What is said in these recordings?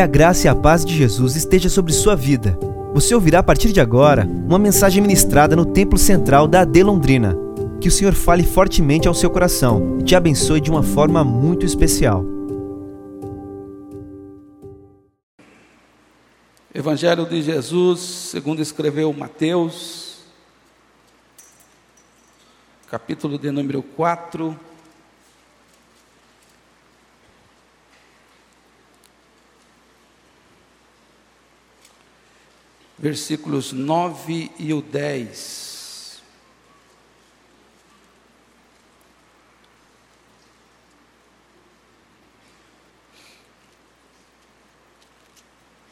Que a graça e a paz de Jesus esteja sobre sua vida. Você ouvirá a partir de agora uma mensagem ministrada no Templo Central da AD Londrina. Que o Senhor fale fortemente ao seu coração e te abençoe de uma forma muito especial. Evangelho de Jesus, segundo escreveu Mateus, capítulo de número 4. Versículos 9 e o 10.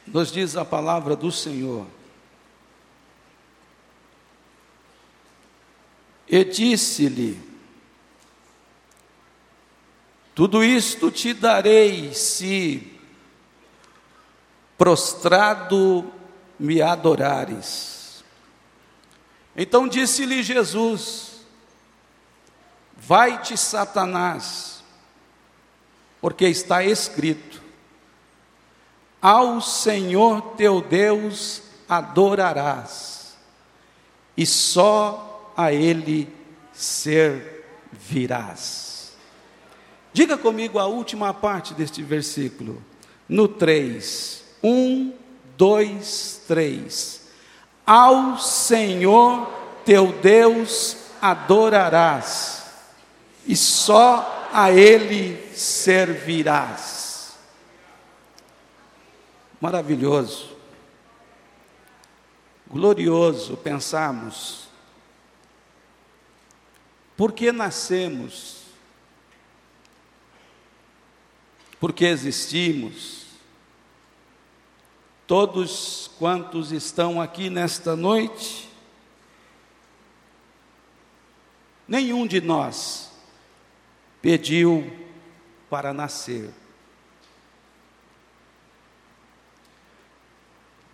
Nos diz a palavra do Senhor. E disse-lhe: Tudo isto te darei se prostrado me adorares. Então disse-lhe Jesus: Vai-te, Satanás, porque está escrito: Ao Senhor teu Deus adorarás, e só a Ele servirás. Diga comigo a última parte deste versículo, no 3. 1, 2, 3. Ao Senhor teu Deus adorarás, e só a Ele servirás. Maravilhoso, glorioso pensarmos, por que nascemos, por que existimos, todos quantos estão aqui nesta noite, nenhum de nós pediu para nascer.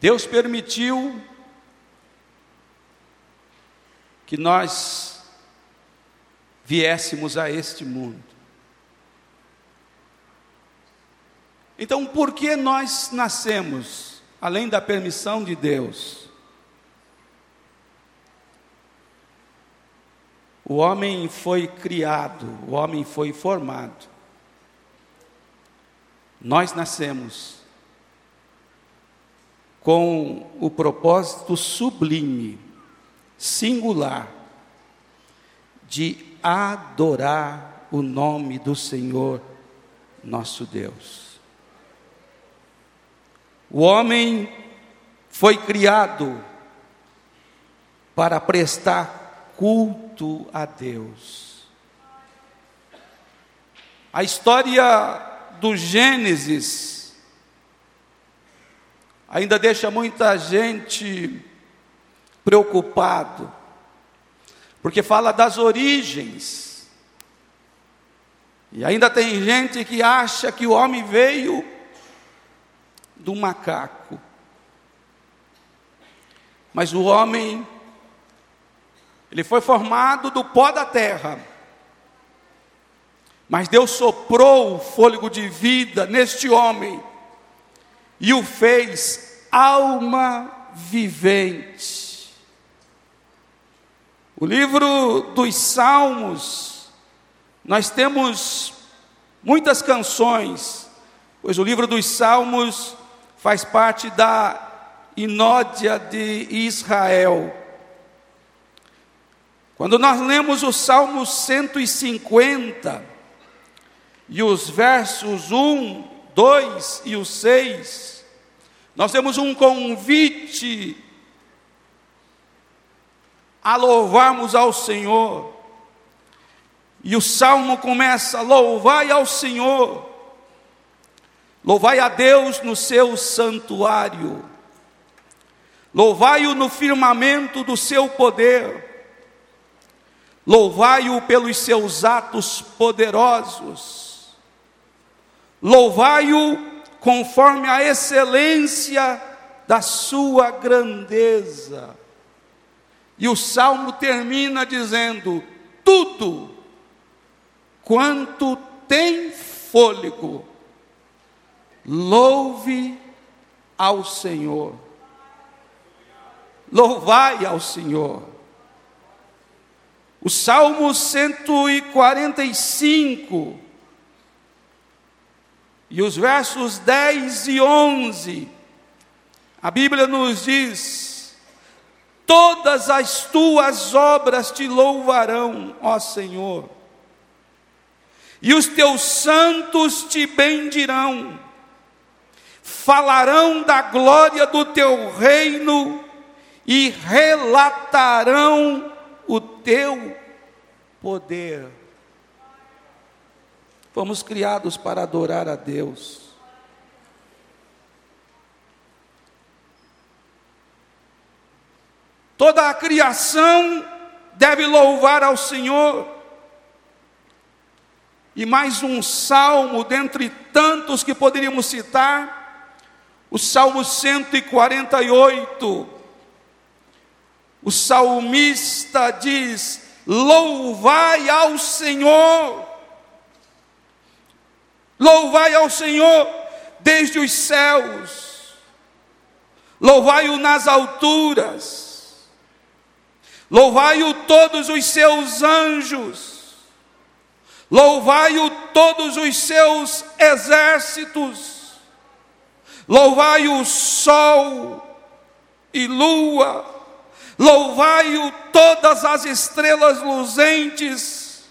Deus permitiu que nós viéssemos a este mundo. Então, por que nós nascemos? Além da permissão de Deus. O homem foi criado, o homem foi formado. Nós nascemos com o propósito sublime, singular, de adorar o nome do Senhor nosso Deus. O homem foi criado para prestar culto a Deus. A história do Gênesis ainda deixa muita gente preocupado, porque fala das origens. E ainda tem gente que acha que o homem veio do macaco. Mas o homem, ele foi formado do pó da terra. Mas Deus soprou o fôlego de vida neste homem e o fez alma vivente. O livro dos Salmos, nós temos muitas canções, pois o livro dos Salmos faz parte da inódia de Israel. Quando nós lemos o Salmo 150 e os versos 1, 2 e o 6, nós temos um convite a louvarmos ao Senhor. E o salmo começa: Louvai ao Senhor, Louvai a Deus no seu santuário, louvai-o no firmamento do seu poder, louvai-o pelos seus atos poderosos, louvai-o conforme a excelência da sua grandeza. E o salmo termina dizendo: tudo quanto tem fôlego, louve ao Senhor. Louvai ao Senhor. O Salmo 145 e os versos 10 e 11, a Bíblia nos diz: Todas as tuas obras te louvarão, ó Senhor, e os teus santos te bendirão, falarão da glória do teu reino e relatarão o teu poder. Fomos criados para adorar a Deus. Toda a criação deve louvar ao Senhor. E mais um salmo, dentre tantos que poderíamos citar, o Salmo 148. O salmista diz: Louvai ao Senhor, louvai ao Senhor desde os céus, louvai-o nas alturas, louvai-o todos os seus anjos, louvai-o todos os seus exércitos, louvai o sol e lua, Louvai-o todas as estrelas luzentes,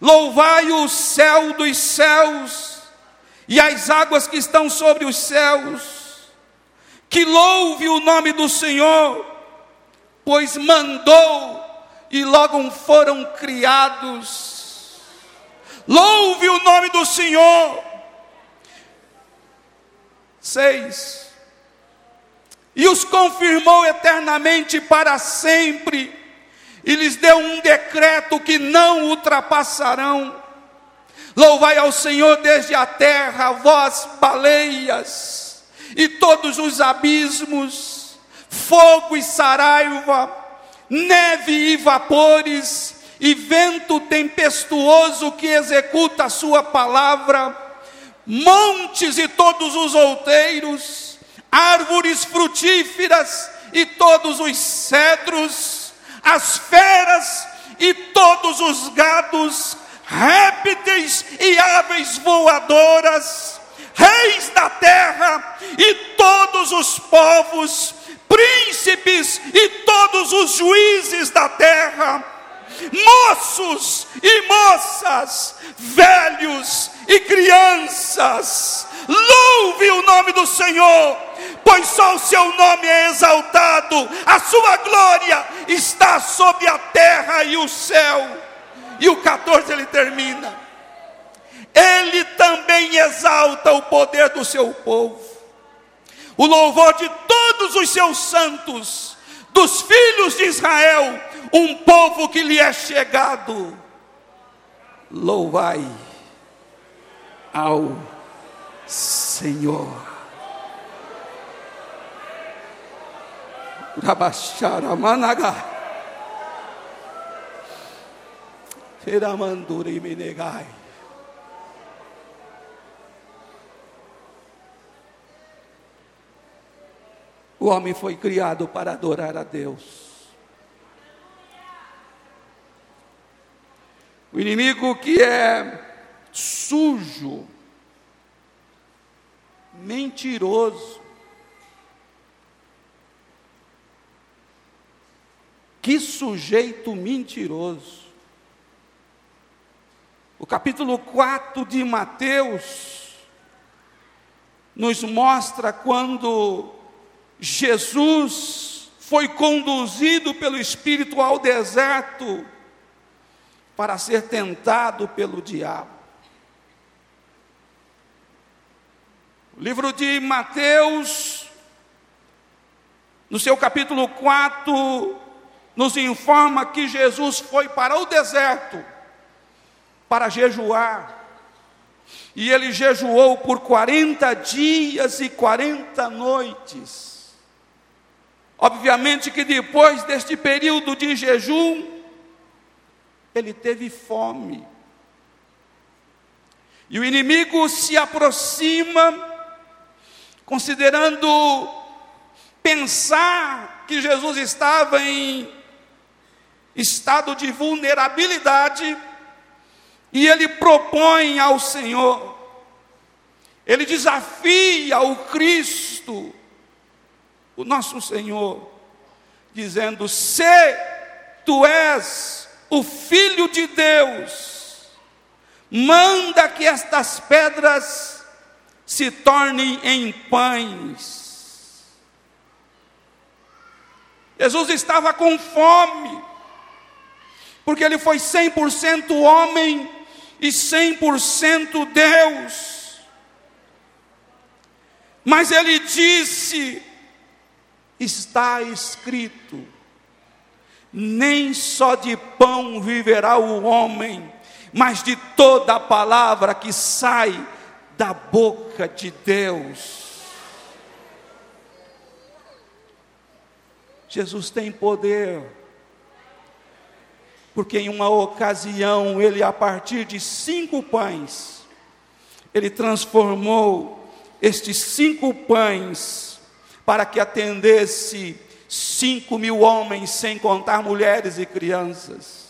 louvai o céu dos céus e as águas que estão sobre os céus, que louve o nome do Senhor, pois mandou e logo foram criados. Louve o nome do Senhor. Seis e os confirmou eternamente para sempre, e lhes deu um decreto que não ultrapassarão. Louvai ao Senhor desde a terra, vós baleias, e todos os abismos, fogo e saraiva, neve e vapores, e vento tempestuoso que executa a sua palavra, montes e todos os outeiros, árvores frutíferas e todos os cedros, as feras e todos os gados, répteis e aves voadoras, reis da terra e todos os povos, príncipes e todos os juízes da terra, moços e moças, velhos e crianças, louve o nome do Senhor, pois só o seu nome é exaltado, a sua glória está sobre a terra e o céu. E o 14 ele termina. Ele também exalta o poder do seu povo, o louvor de todos os seus santos, dos filhos de Israel, um povo que lhe é chegado. Louvai ao Senhor. Rabachara managa. Teramanduri minegai. O homem foi criado para adorar a Deus. O inimigo que é sujo, mentiroso, Que sujeito mentiroso. O capítulo 4 de Mateus nos mostra quando Jesus foi conduzido pelo Espírito ao deserto para ser tentado pelo diabo. O livro de Mateus, no seu capítulo 4, nos informa que Jesus foi para o deserto para jejuar. E ele jejuou por 40 dias e 40 noites. Obviamente que depois deste período de jejum, ele teve fome. E o inimigo se aproxima considerando pensar que Jesus estava em estado de vulnerabilidade, e ele propõe ao Senhor, ele desafia o Cristo, o nosso Senhor, dizendo: Se tu és o Filho de Deus, manda que estas pedras se tornem em pães. Jesus estava com fome, porque ele foi 100% homem e 100% Deus. Mas ele disse: está escrito, nem só de pão viverá o homem, mas de toda a palavra que sai da boca de Deus. Jesus tem poder, porque em uma ocasião, ele, a partir de cinco pães, ele transformou estes cinco pães para que atendesse cinco mil homens, sem contar mulheres e crianças.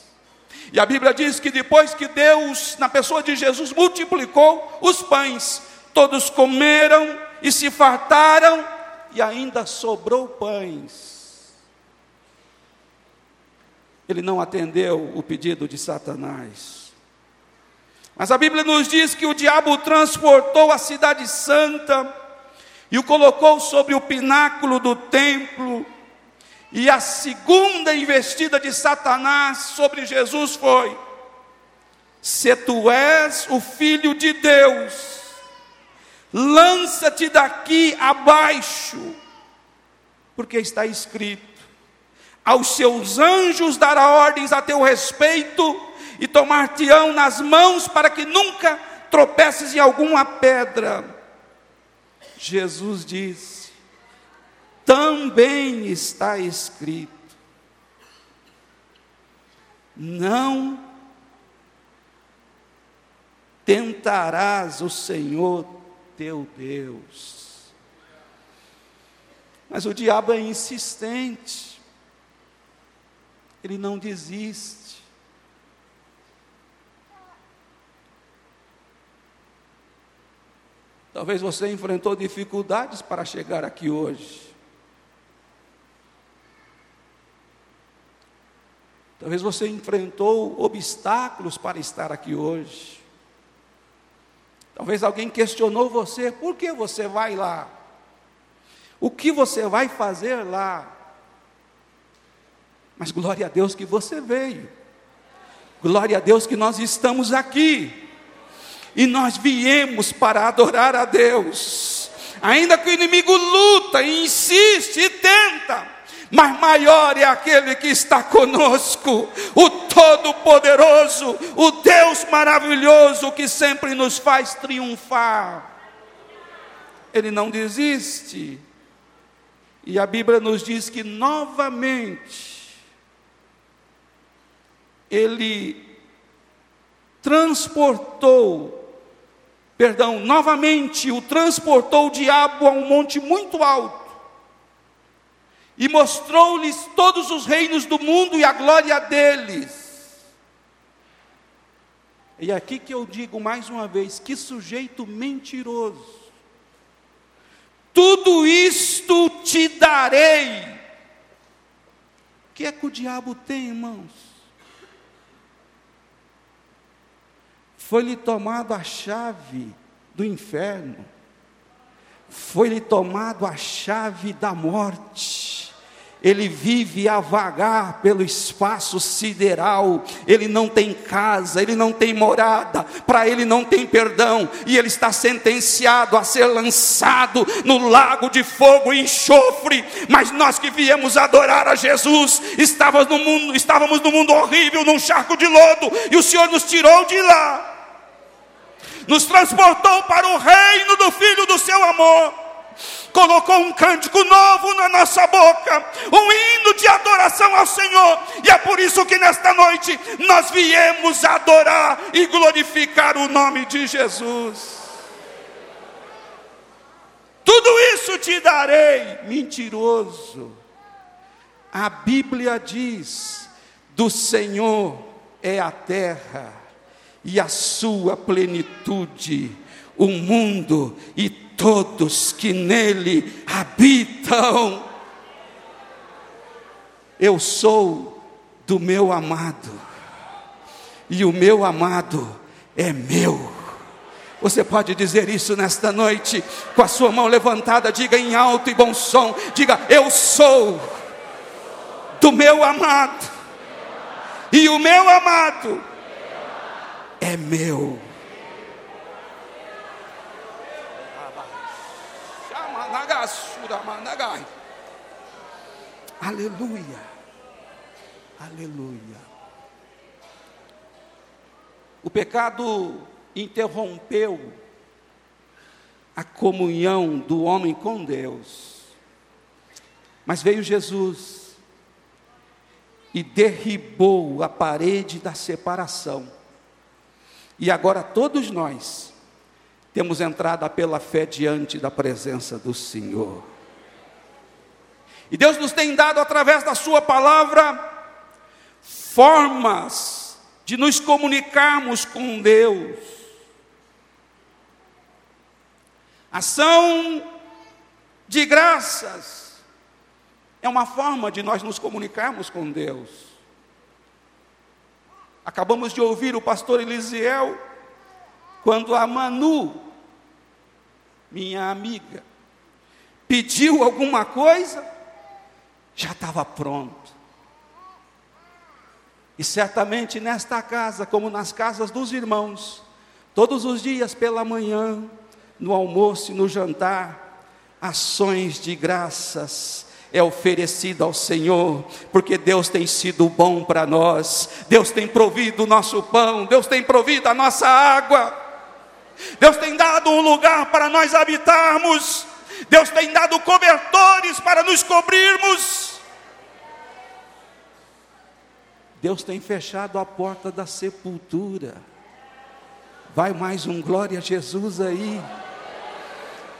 E a Bíblia diz que depois que Deus, na pessoa de Jesus, multiplicou os pães, todos comeram e se fartaram, e ainda sobrou pães ele não atendeu o pedido de Satanás. Mas a Bíblia nos diz que o diabo transportou a cidade santa e o colocou sobre o pináculo do templo. E a segunda investida de Satanás sobre Jesus foi: Se tu és o filho de Deus, lança-te daqui abaixo, porque está escrito aos seus anjos dará ordens a teu respeito e tomar-te-ão nas mãos para que nunca tropeces em alguma pedra. Jesus disse: também está escrito, não tentarás o Senhor teu Deus. Mas o diabo é insistente ele não desiste. Talvez você enfrentou dificuldades para chegar aqui hoje. Talvez você enfrentou obstáculos para estar aqui hoje. Talvez alguém questionou você: por que você vai lá? O que você vai fazer lá? Mas glória a Deus que você veio. Glória a Deus que nós estamos aqui. E nós viemos para adorar a Deus. Ainda que o inimigo luta e insiste e tenta, mas maior é aquele que está conosco, o Todo-Poderoso, o Deus maravilhoso que sempre nos faz triunfar. Ele não desiste. E a Bíblia nos diz que novamente ele transportou, perdão, novamente o transportou o diabo a um monte muito alto e mostrou-lhes todos os reinos do mundo e a glória deles. E é aqui que eu digo mais uma vez: que sujeito mentiroso. Tudo isto te darei. O que é que o diabo tem, irmãos? Foi-lhe tomado a chave do inferno, foi-lhe tomado a chave da morte. Ele vive a vagar pelo espaço sideral, ele não tem casa, ele não tem morada, para ele não tem perdão, e ele está sentenciado a ser lançado no lago de fogo e enxofre. Mas nós que viemos adorar a Jesus, estávamos no mundo, estávamos no mundo horrível, num charco de lodo, e o Senhor nos tirou de lá. Nos transportou para o reino do Filho do seu amor, colocou um cântico novo na nossa boca, um hino de adoração ao Senhor, e é por isso que nesta noite nós viemos adorar e glorificar o nome de Jesus. Tudo isso te darei. Mentiroso. A Bíblia diz: do Senhor é a terra e a sua plenitude, o mundo e todos que nele habitam. Eu sou do meu amado, e o meu amado é meu. Você pode dizer isso nesta noite, com a sua mão levantada, diga em alto e bom som: diga, Eu sou do meu amado, e o meu amado é meu. Aleluia. Aleluia. O pecado interrompeu a comunhão do homem com Deus. Mas veio Jesus e derribou a parede da separação. E agora todos nós temos entrada pela fé diante da presença do Senhor. E Deus nos tem dado através da Sua palavra formas de nos comunicarmos com Deus. Ação de graças é uma forma de nós nos comunicarmos com Deus. Acabamos de ouvir o pastor Elisiel, quando a Manu, minha amiga, pediu alguma coisa, já estava pronto. E certamente nesta casa, como nas casas dos irmãos, todos os dias pela manhã, no almoço e no jantar, ações de graças é oferecida ao Senhor, porque Deus tem sido bom para nós, Deus tem provido o nosso pão, Deus tem provido a nossa água, Deus tem dado um lugar para nós habitarmos, Deus tem dado cobertores para nos cobrirmos. Deus tem fechado a porta da sepultura. Vai mais um glória a Jesus aí.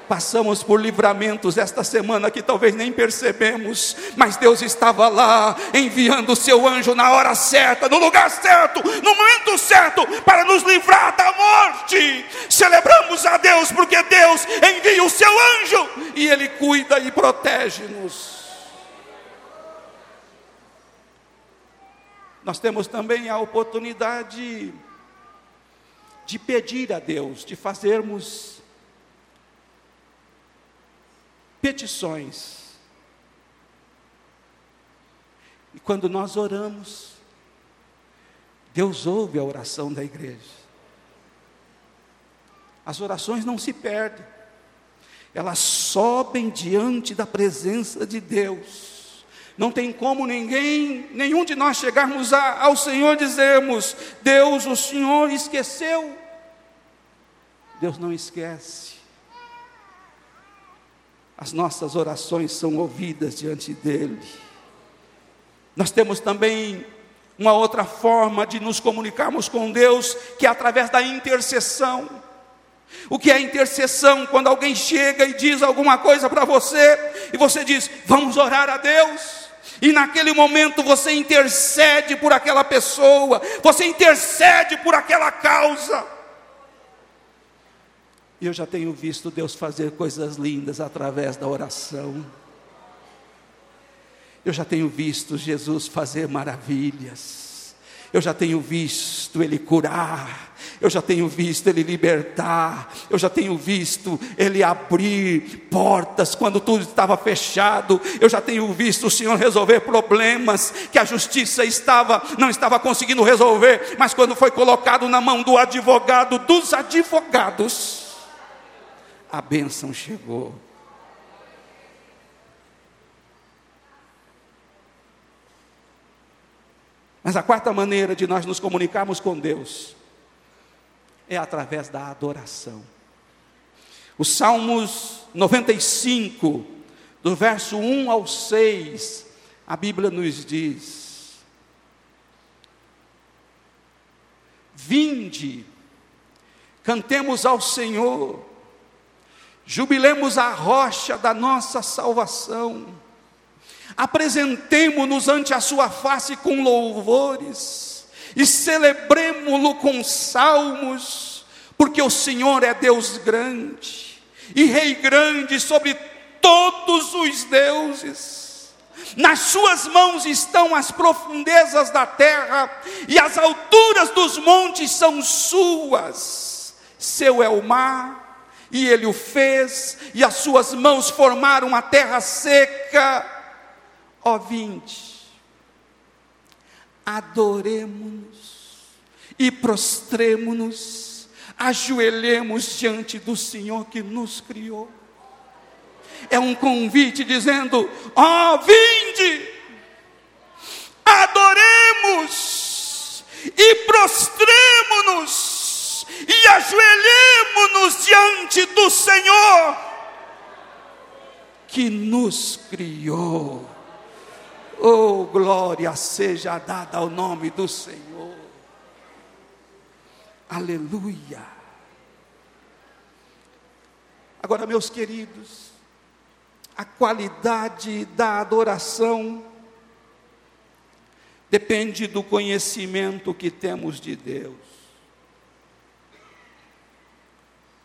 Passamos por livramentos esta semana que talvez nem percebemos, mas Deus estava lá, enviando o seu anjo na hora certa, no lugar certo, no momento certo, para nos livrar da morte. Celebramos a Deus porque Deus envia o seu anjo e ele cuida e protege-nos. Nós temos também a oportunidade de pedir a Deus, de fazermos petições. E quando nós oramos, Deus ouve a oração da igreja. As orações não se perdem, elas sobem diante da presença de Deus. Não tem como ninguém, nenhum de nós chegarmos a, ao Senhor e dizermos: Deus, o Senhor esqueceu. Deus não esquece as nossas orações são ouvidas diante dEle. Nós temos também uma outra forma de nos comunicarmos com Deus, que é através da intercessão. O que é intercessão? Quando alguém chega e diz alguma coisa para você, e você diz, vamos orar a Deus. E naquele momento você intercede por aquela pessoa, você intercede por aquela causa. E eu já tenho visto Deus fazer coisas lindas através da oração. Eu já tenho visto Jesus fazer maravilhas. Eu já tenho visto Ele curar. Eu já tenho visto Ele libertar. Eu já tenho visto Ele abrir portas quando tudo estava fechado. Eu já tenho visto o Senhor resolver problemas que a justiça estava não estava conseguindo resolver, mas quando foi colocado na mão do advogado dos advogados, a bênção chegou. Mas a quarta maneira de nós nos comunicarmos com Deus é através da adoração. Os Salmos 95, do verso 1 ao 6, a Bíblia nos diz: Vinde, cantemos ao Senhor, jubilemos a rocha da nossa salvação, apresentemo-nos ante a Sua face com louvores, e celebremo-lo com salmos, porque o Senhor é Deus grande, e Rei grande sobre todos os deuses. Nas suas mãos estão as profundezas da terra, e as alturas dos montes são suas. Seu é o mar, e ele o fez, e as suas mãos formaram a terra seca. Ó vinte, adoremos-nos e prostremo-nos, ajoelhemos diante do Senhor que nos criou. É um convite dizendo: ó, vinde, adoremos e prostremo-nos e ajoelhemos-nos diante do Senhor que nos criou. Oh, glória seja dada ao nome do Senhor. Aleluia. Agora, meus queridos, a qualidade da adoração depende do conhecimento que temos de Deus.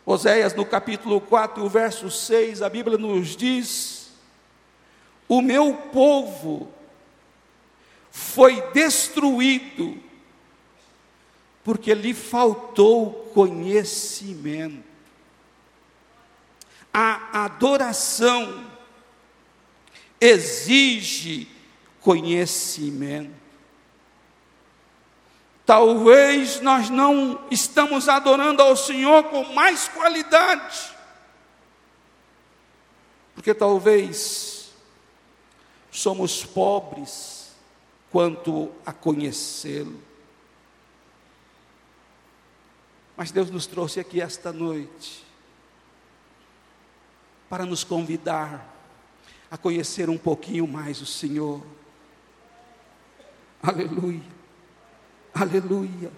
Oséias, no capítulo 4, verso 6, a Bíblia nos diz: O meu povo foi destruído, porque lhe faltou conhecimento. A adoração exige conhecimento. Talvez nós não estamos adorando ao Senhor com mais qualidade, porque talvez somos pobres quanto a conhecê-lo. Mas Deus nos trouxe aqui esta noite para nos convidar a conhecer um pouquinho mais o Senhor. Aleluia. Aleluia.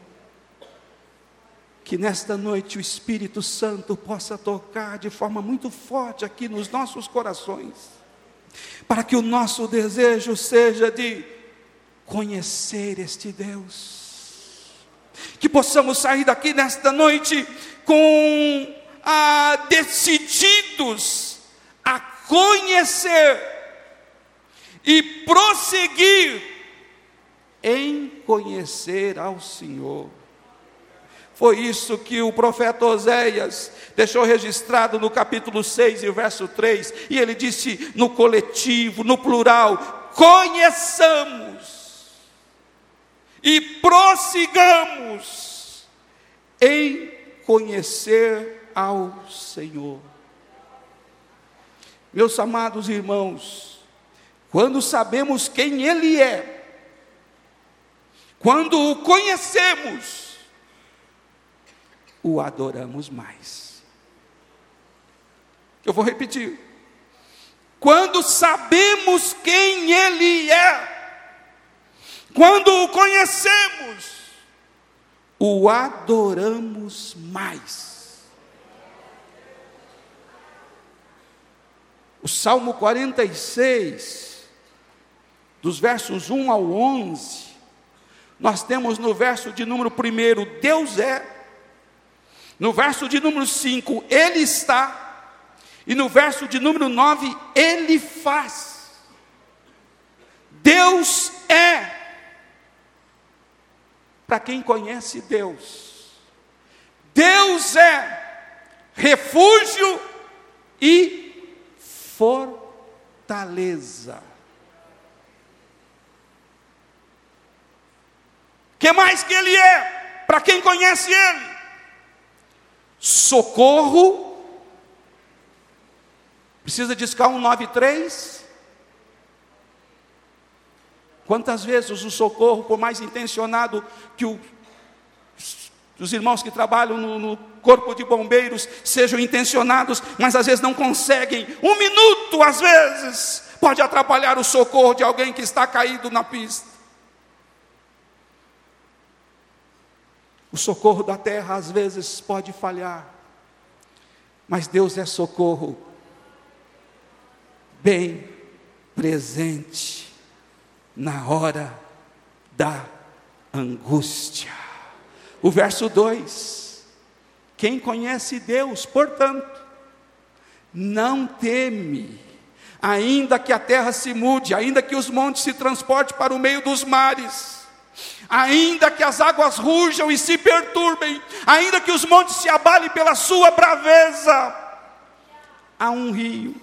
Que nesta noite o Espírito Santo possa tocar de forma muito forte aqui nos nossos corações, para que o nosso desejo seja de conhecer este Deus, que possamos sair daqui nesta noite com ah, decididos a conhecer e prosseguir em conhecer ao Senhor. Foi isso que o profeta Oséias deixou registrado no capítulo 6 e verso 3, e ele disse no coletivo, no plural: conheçamos e prossigamos em conhecer ao Senhor. Meus amados irmãos, quando sabemos quem Ele é, quando o conhecemos, o adoramos mais. Eu vou repetir. Quando sabemos quem Ele é, quando o conhecemos, o adoramos mais. O Salmo 46, dos versos 1 ao 11, nós temos no verso de número 1, Deus é. No verso de número 5, Ele está. E no verso de número 9, Ele faz. Deus é. Para quem conhece Deus, Deus é refúgio e fortaleza. que mais que Ele é? Para quem conhece Ele? Socorro. Precisa discar 193? Quantas vezes o socorro, por mais intencionado que o, os irmãos que trabalham no, no corpo de bombeiros sejam intencionados, mas às vezes não conseguem, um minuto às vezes, pode atrapalhar o socorro de alguém que está caído na pista. O socorro da terra às vezes pode falhar. Mas Deus é socorro bem presente na hora da angústia. O verso 2: Quem conhece Deus, portanto, não teme, ainda que a terra se mude, ainda que os montes se transportem para o meio dos mares, ainda que as águas rujam e se perturbem, ainda que os montes se abalem pela sua braveza, há um rio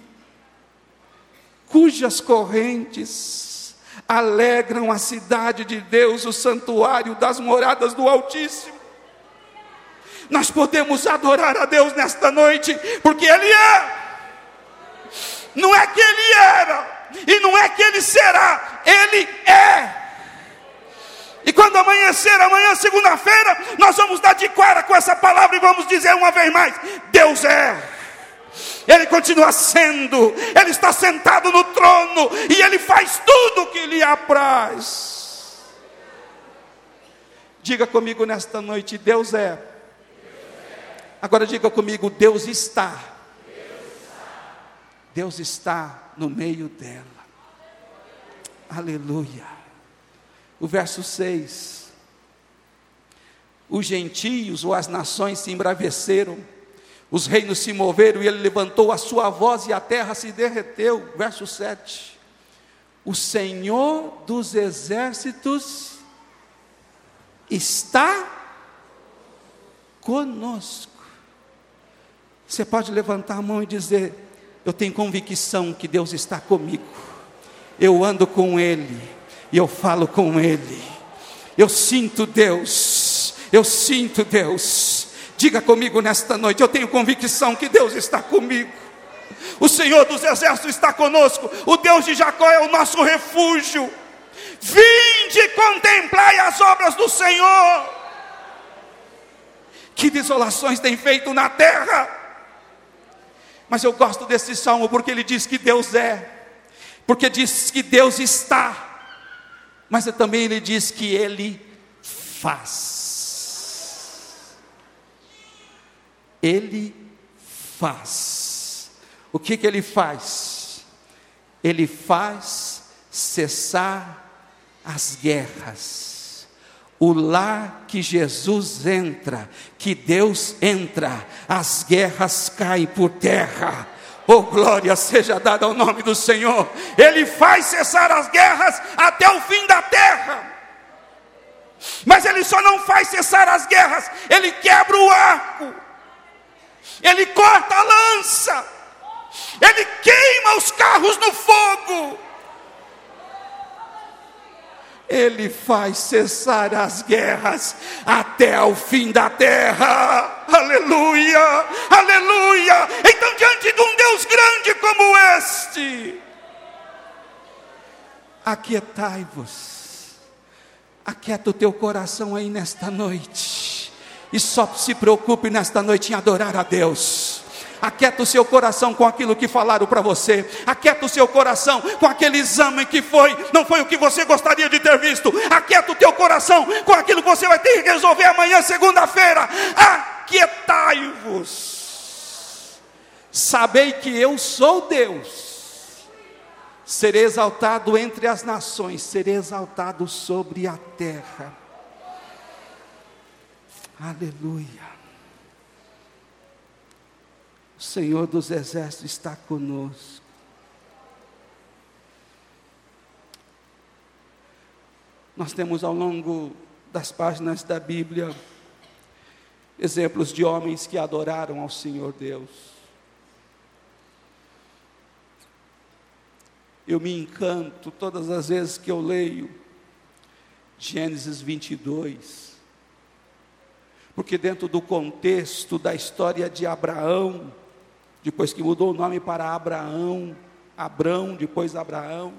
cujas correntes alegram a cidade de Deus, o santuário das moradas do Altíssimo. Nós podemos adorar a Deus nesta noite, porque Ele é. Não é que Ele era, e não é que Ele será, Ele é. E quando amanhecer, amanhã, segunda-feira, nós vamos dar de cara com essa palavra e vamos dizer uma vez mais: Deus é. Ele continua sendo, Ele está sentado no trono e Ele faz tudo o que lhe apraz. Diga comigo nesta noite: Deus é. Agora diga comigo: Deus está. Deus está no meio dela. Aleluia. O verso 6. Os gentios ou as nações se embraveceram os reinos se moveram e ele levantou a sua voz e a terra se derreteu. Verso 7. O Senhor dos exércitos está conosco. Você pode levantar a mão e dizer: Eu tenho convicção que Deus está comigo. Eu ando com Ele e eu falo com Ele. Eu sinto Deus. Eu sinto Deus. Diga comigo nesta noite, eu tenho convicção que Deus está comigo. O Senhor dos exércitos está conosco, o Deus de Jacó é o nosso refúgio. Vinde contemplai as obras do Senhor. Que desolações tem feito na terra. Mas eu gosto desse salmo porque ele diz que Deus é, porque diz que Deus está, mas também ele diz que Ele faz. Ele faz. O que, que ele faz? Ele faz cessar as guerras. O lar que Jesus entra, que Deus entra, as guerras caem por terra. Oh, glória seja dada ao nome do Senhor. Ele faz cessar as guerras até o fim da terra. Mas ele só não faz cessar as guerras, ele quebra o arco ele corta a lança, ele queima os carros no fogo, ele faz cessar as guerras até o fim da terra. Aleluia, aleluia. Então, diante de um Deus grande como este, aquietai-vos, aquieta o teu coração aí nesta noite e só se preocupe nesta noite em adorar a Deus. Aquieta o seu coração com aquilo que falaram para você. Aquieta o seu coração com aquele exame que foi, não foi o que você gostaria de ter visto. Aquieta o teu coração com aquilo que você vai ter que resolver amanhã, segunda-feira. Aquietai-vos. Sabei que eu sou Deus. Serei exaltado entre as nações, serei exaltado sobre a terra. Aleluia. O Senhor dos Exércitos está conosco. Nós temos ao longo das páginas da Bíblia exemplos de homens que adoraram ao Senhor Deus. Eu me encanto todas as vezes que eu leio Gênesis 22 porque dentro do contexto da história de Abraão, depois que mudou o nome para Abraão, Abrão, depois Abraão,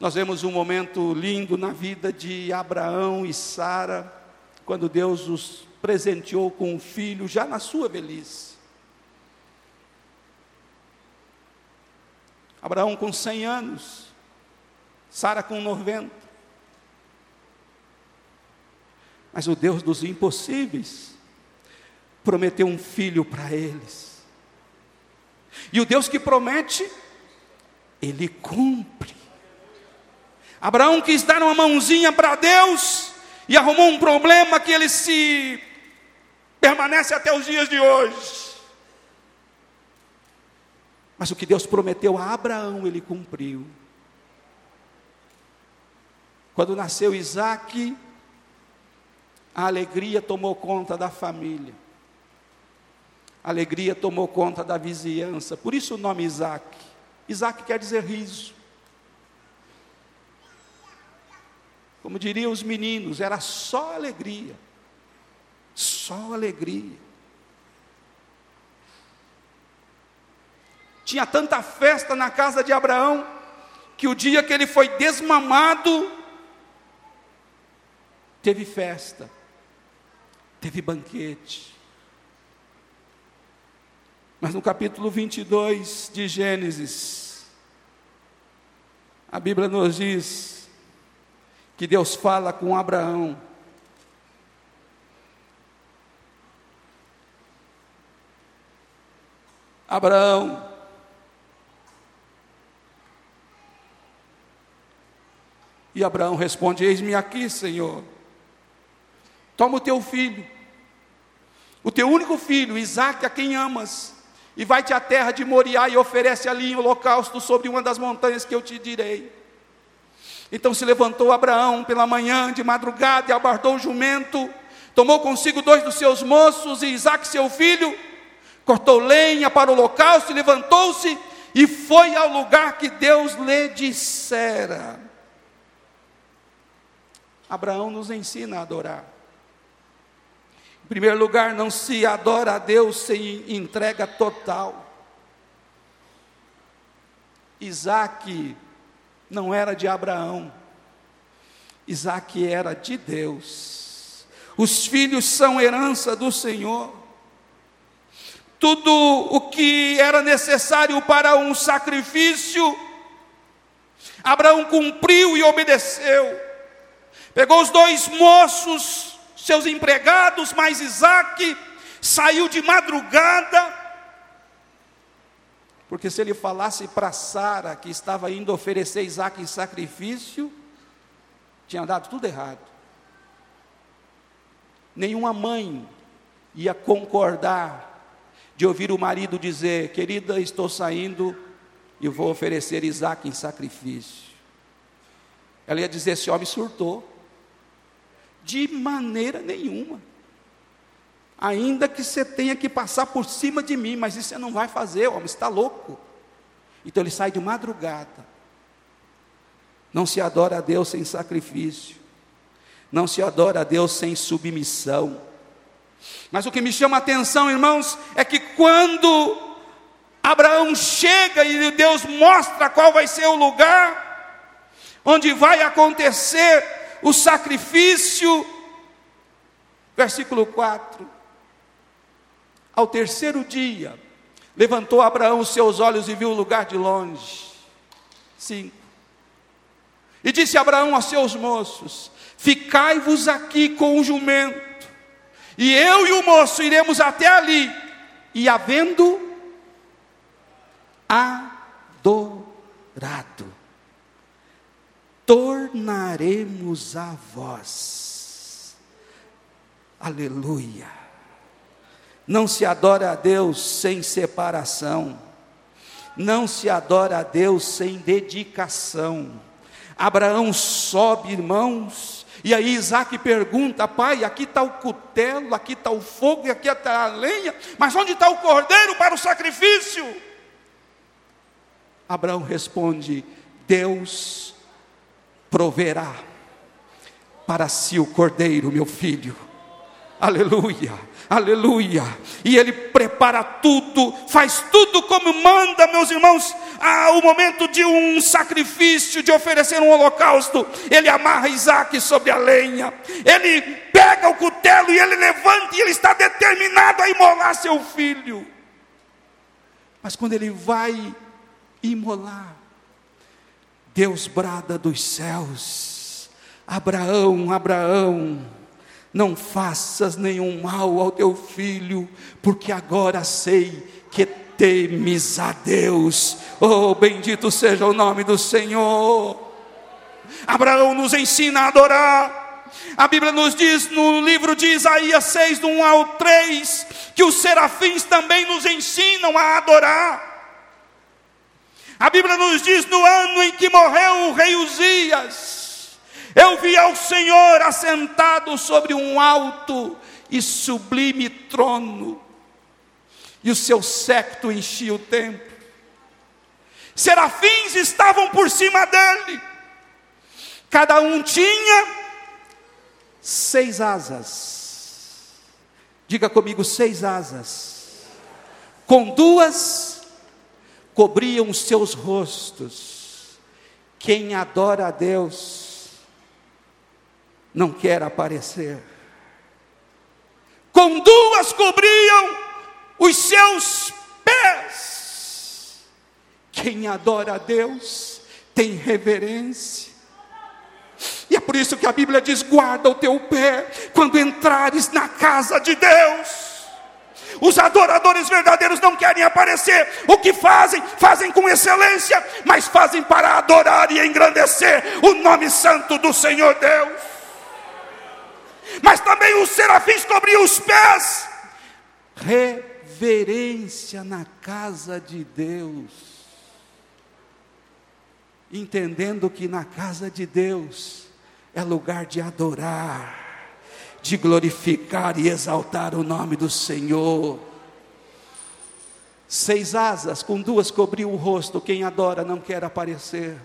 nós vemos um momento lindo na vida de Abraão e Sara, quando Deus os presenteou com um filho já na sua velhice. Abraão com 100 anos, Sara com 90. Mas o Deus dos impossíveis prometeu um filho para eles. E o Deus que promete, ele cumpre. Abraão quis dar uma mãozinha para Deus e arrumou um problema que ele se permanece até os dias de hoje. Mas o que Deus prometeu a Abraão, ele cumpriu. Quando nasceu Isaac, a alegria tomou conta da família. A alegria tomou conta da vizinhança. Por isso o nome Isaac. Isaac quer dizer riso. Como diriam os meninos, era só alegria. Só alegria. Tinha tanta festa na casa de Abraão, que o dia que ele foi desmamado, teve festa teve banquete. Mas no capítulo 22 de Gênesis, a Bíblia nos diz que Deus fala com Abraão. Abraão, e Abraão responde: Eis-me aqui, Senhor. Toma o teu filho, o teu único filho, Isaac, a quem amas, e vai-te à terra de Moriá e oferece ali em holocausto sobre uma das montanhas que eu te direi. Então se levantou Abraão pela manhã, de madrugada, e abardou o jumento, tomou consigo dois dos seus moços e Isaac, seu filho, cortou lenha para o holocausto levantou-se e foi ao lugar que Deus lhe dissera. Abraão nos ensina a adorar. Em primeiro lugar, não se adora a Deus sem entrega total. Isaac não era de Abraão, Isaac era de Deus. Os filhos são herança do Senhor. Tudo o que era necessário para um sacrifício, Abraão cumpriu e obedeceu. Pegou os dois moços, seus empregados, mas Isaac saiu de madrugada, porque se ele falasse para Sara que estava indo oferecer Isaac em sacrifício, tinha dado tudo errado. Nenhuma mãe ia concordar de ouvir o marido dizer: Querida, estou saindo e vou oferecer Isaac em sacrifício. Ela ia dizer: Esse homem surtou. De maneira nenhuma. Ainda que você tenha que passar por cima de mim, mas isso você não vai fazer, homem, está louco. Então ele sai de madrugada. Não se adora a Deus sem sacrifício. Não se adora a Deus sem submissão. Mas o que me chama a atenção, irmãos, é que quando Abraão chega e Deus mostra qual vai ser o lugar onde vai acontecer o sacrifício. Versículo 4. Ao terceiro dia, levantou Abraão os seus olhos e viu o lugar de longe. 5. E disse Abraão aos seus moços: Ficai-vos aqui com o jumento, e eu e o moço iremos até ali, e havendo adorado tornaremos a vós. Aleluia. Não se adora a Deus sem separação. Não se adora a Deus sem dedicação. Abraão sobe, irmãos, e aí Isaac pergunta: Pai, aqui está o cutelo, aqui está o fogo e aqui está a lenha, mas onde está o cordeiro para o sacrifício? Abraão responde: Deus proverá para si o cordeiro, meu filho. Aleluia, aleluia. E ele prepara tudo, faz tudo como manda, meus irmãos. Ah, o momento de um sacrifício, de oferecer um holocausto, ele amarra Isaac sobre a lenha, ele pega o cutelo e ele levanta, e ele está determinado a imolar seu filho. Mas quando ele vai imolar, Deus brada dos céus: Abraão, Abraão, Não faças nenhum mal ao teu filho, porque agora sei que temes a Deus. Oh, bendito seja o nome do Senhor. Abraão nos ensina a adorar. A Bíblia nos diz no livro de Isaías 6, do 1 ao 3, que os serafins também nos ensinam a adorar. A Bíblia nos diz no ano em que morreu o rei Uzias, eu vi ao Senhor assentado sobre um alto e sublime trono, e o seu séquito enchia o templo. Serafins estavam por cima dele, cada um tinha seis asas. Diga comigo, seis asas. Com duas cobriam os seus rostos. Quem adora a Deus não quer aparecer. Com duas cobriam os seus pés. Quem adora a Deus tem reverência. E é por isso que a Bíblia diz: guarda o teu pé quando entrares na casa de Deus. Os adoradores verdadeiros não querem aparecer. O que fazem? Fazem com excelência, mas fazem para adorar e engrandecer o nome santo do Senhor Deus. Mas também os serafins cobriam os pés. Reverência na casa de Deus. Entendendo que na casa de Deus é lugar de adorar de glorificar e exaltar o nome do Senhor. Seis asas, com duas cobriu o rosto, quem adora não quer aparecer.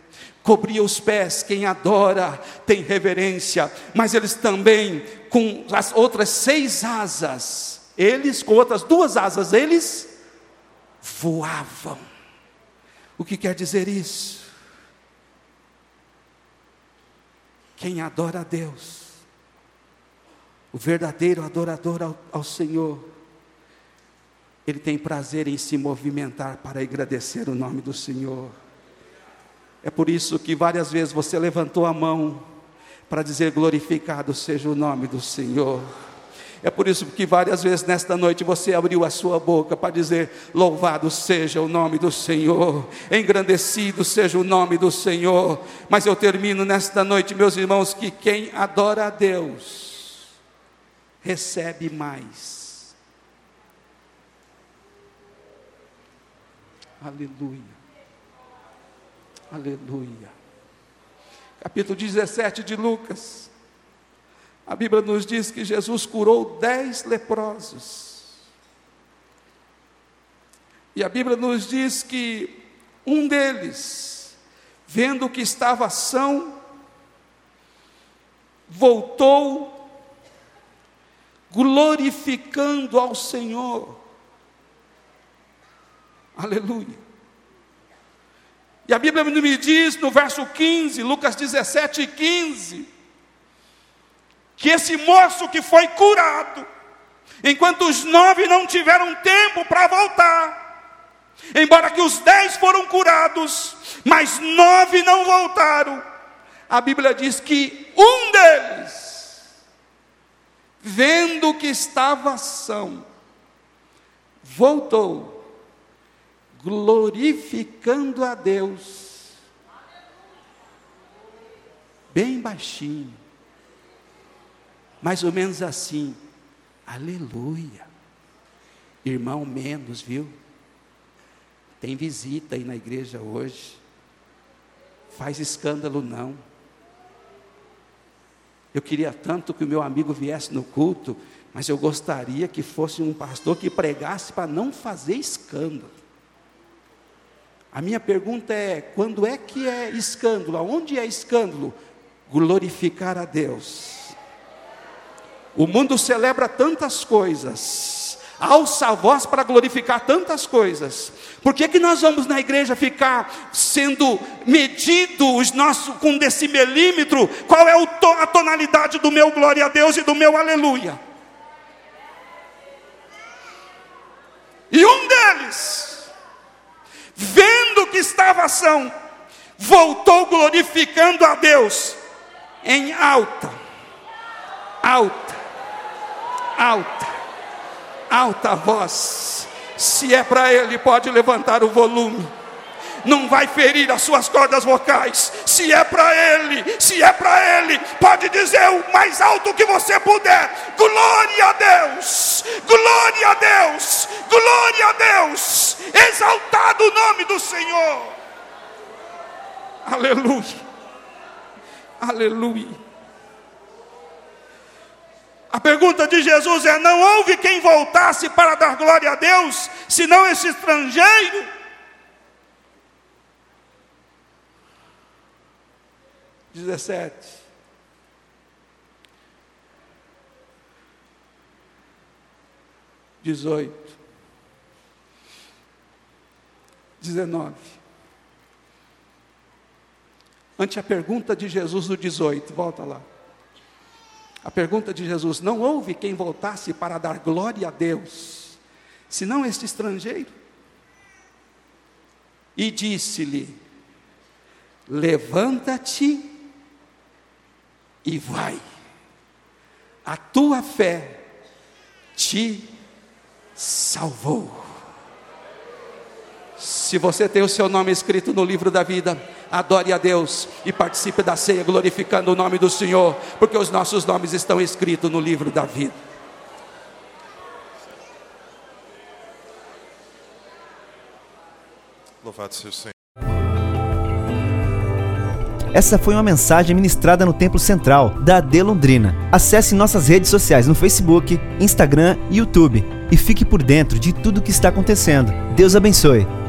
Cobria os pés, quem adora tem reverência. Mas eles também, com as outras seis asas, eles, com outras duas asas, eles voavam. O que quer dizer isso? Quem adora a Deus o verdadeiro adorador ao, ao Senhor, ele tem prazer em se movimentar para agradecer o nome do Senhor. É por isso que várias vezes você levantou a mão para dizer glorificado seja o nome do Senhor. É por isso que várias vezes nesta noite você abriu a sua boca para dizer: Louvado seja o nome do Senhor, engrandecido seja o nome do Senhor. Mas eu termino nesta noite, meus irmãos, que quem adora a Deus, recebe mais. Aleluia. Aleluia. Capítulo 17 de Lucas. A Bíblia nos diz que Jesus curou dez leprosos. E a Bíblia nos diz que um deles, vendo que estava são, voltou glorificando ao Senhor. Aleluia. E a Bíblia me diz no verso 15, Lucas 17, 15, que esse moço que foi curado, enquanto os nove não tiveram tempo para voltar, embora que os dez foram curados, mas nove não voltaram, a Bíblia diz que um deles vendo que estava são, voltou, glorificando a Deus, bem baixinho, mais ou menos assim, aleluia, irmão menos, viu? Tem visita aí na igreja hoje, faz escândalo não. Eu queria tanto que o meu amigo viesse no culto, mas eu gostaria que fosse um pastor que pregasse para não fazer escândalo. A minha pergunta é: quando é que é escândalo? Aonde é escândalo? Glorificar a Deus. O mundo celebra tantas coisas, alça a voz para glorificar tantas coisas. Por que, que nós vamos na igreja ficar sendo medido os nossos, com decimilímetro? Qual é a tonalidade do meu glória a Deus e do meu aleluia? E um deles, vendo que estava ação, voltou glorificando a Deus em alta, alta, alta, alta voz. Se é para ele, pode levantar o volume não vai ferir as suas cordas vocais. Se é para Ele, se é para Ele, pode dizer o mais alto que você puder: glória a Deus, glória a Deus, glória a Deus, exaltado o nome do Senhor. Aleluia, aleluia. A pergunta de Jesus é: não houve quem voltasse para dar glória a Deus, senão esse estrangeiro? 17. Dezoito. Dezenove. Ante a pergunta de Jesus no 18, volta lá. A pergunta de Jesus: Não houve quem voltasse para dar glória a Deus, senão este estrangeiro? E disse-lhe: Levanta-te e vai. A tua fé te salvou. Se você tem o seu nome escrito no livro da vida, adore a Deus e participe da ceia glorificando o nome do Senhor, porque os nossos nomes estão escritos no livro da vida. Louvado seja o Senhor. Essa foi uma mensagem ministrada no Templo Central da AD Londrina. Acesse nossas redes sociais no Facebook, Instagram e YouTube e fique por dentro de tudo o que está acontecendo. Deus abençoe.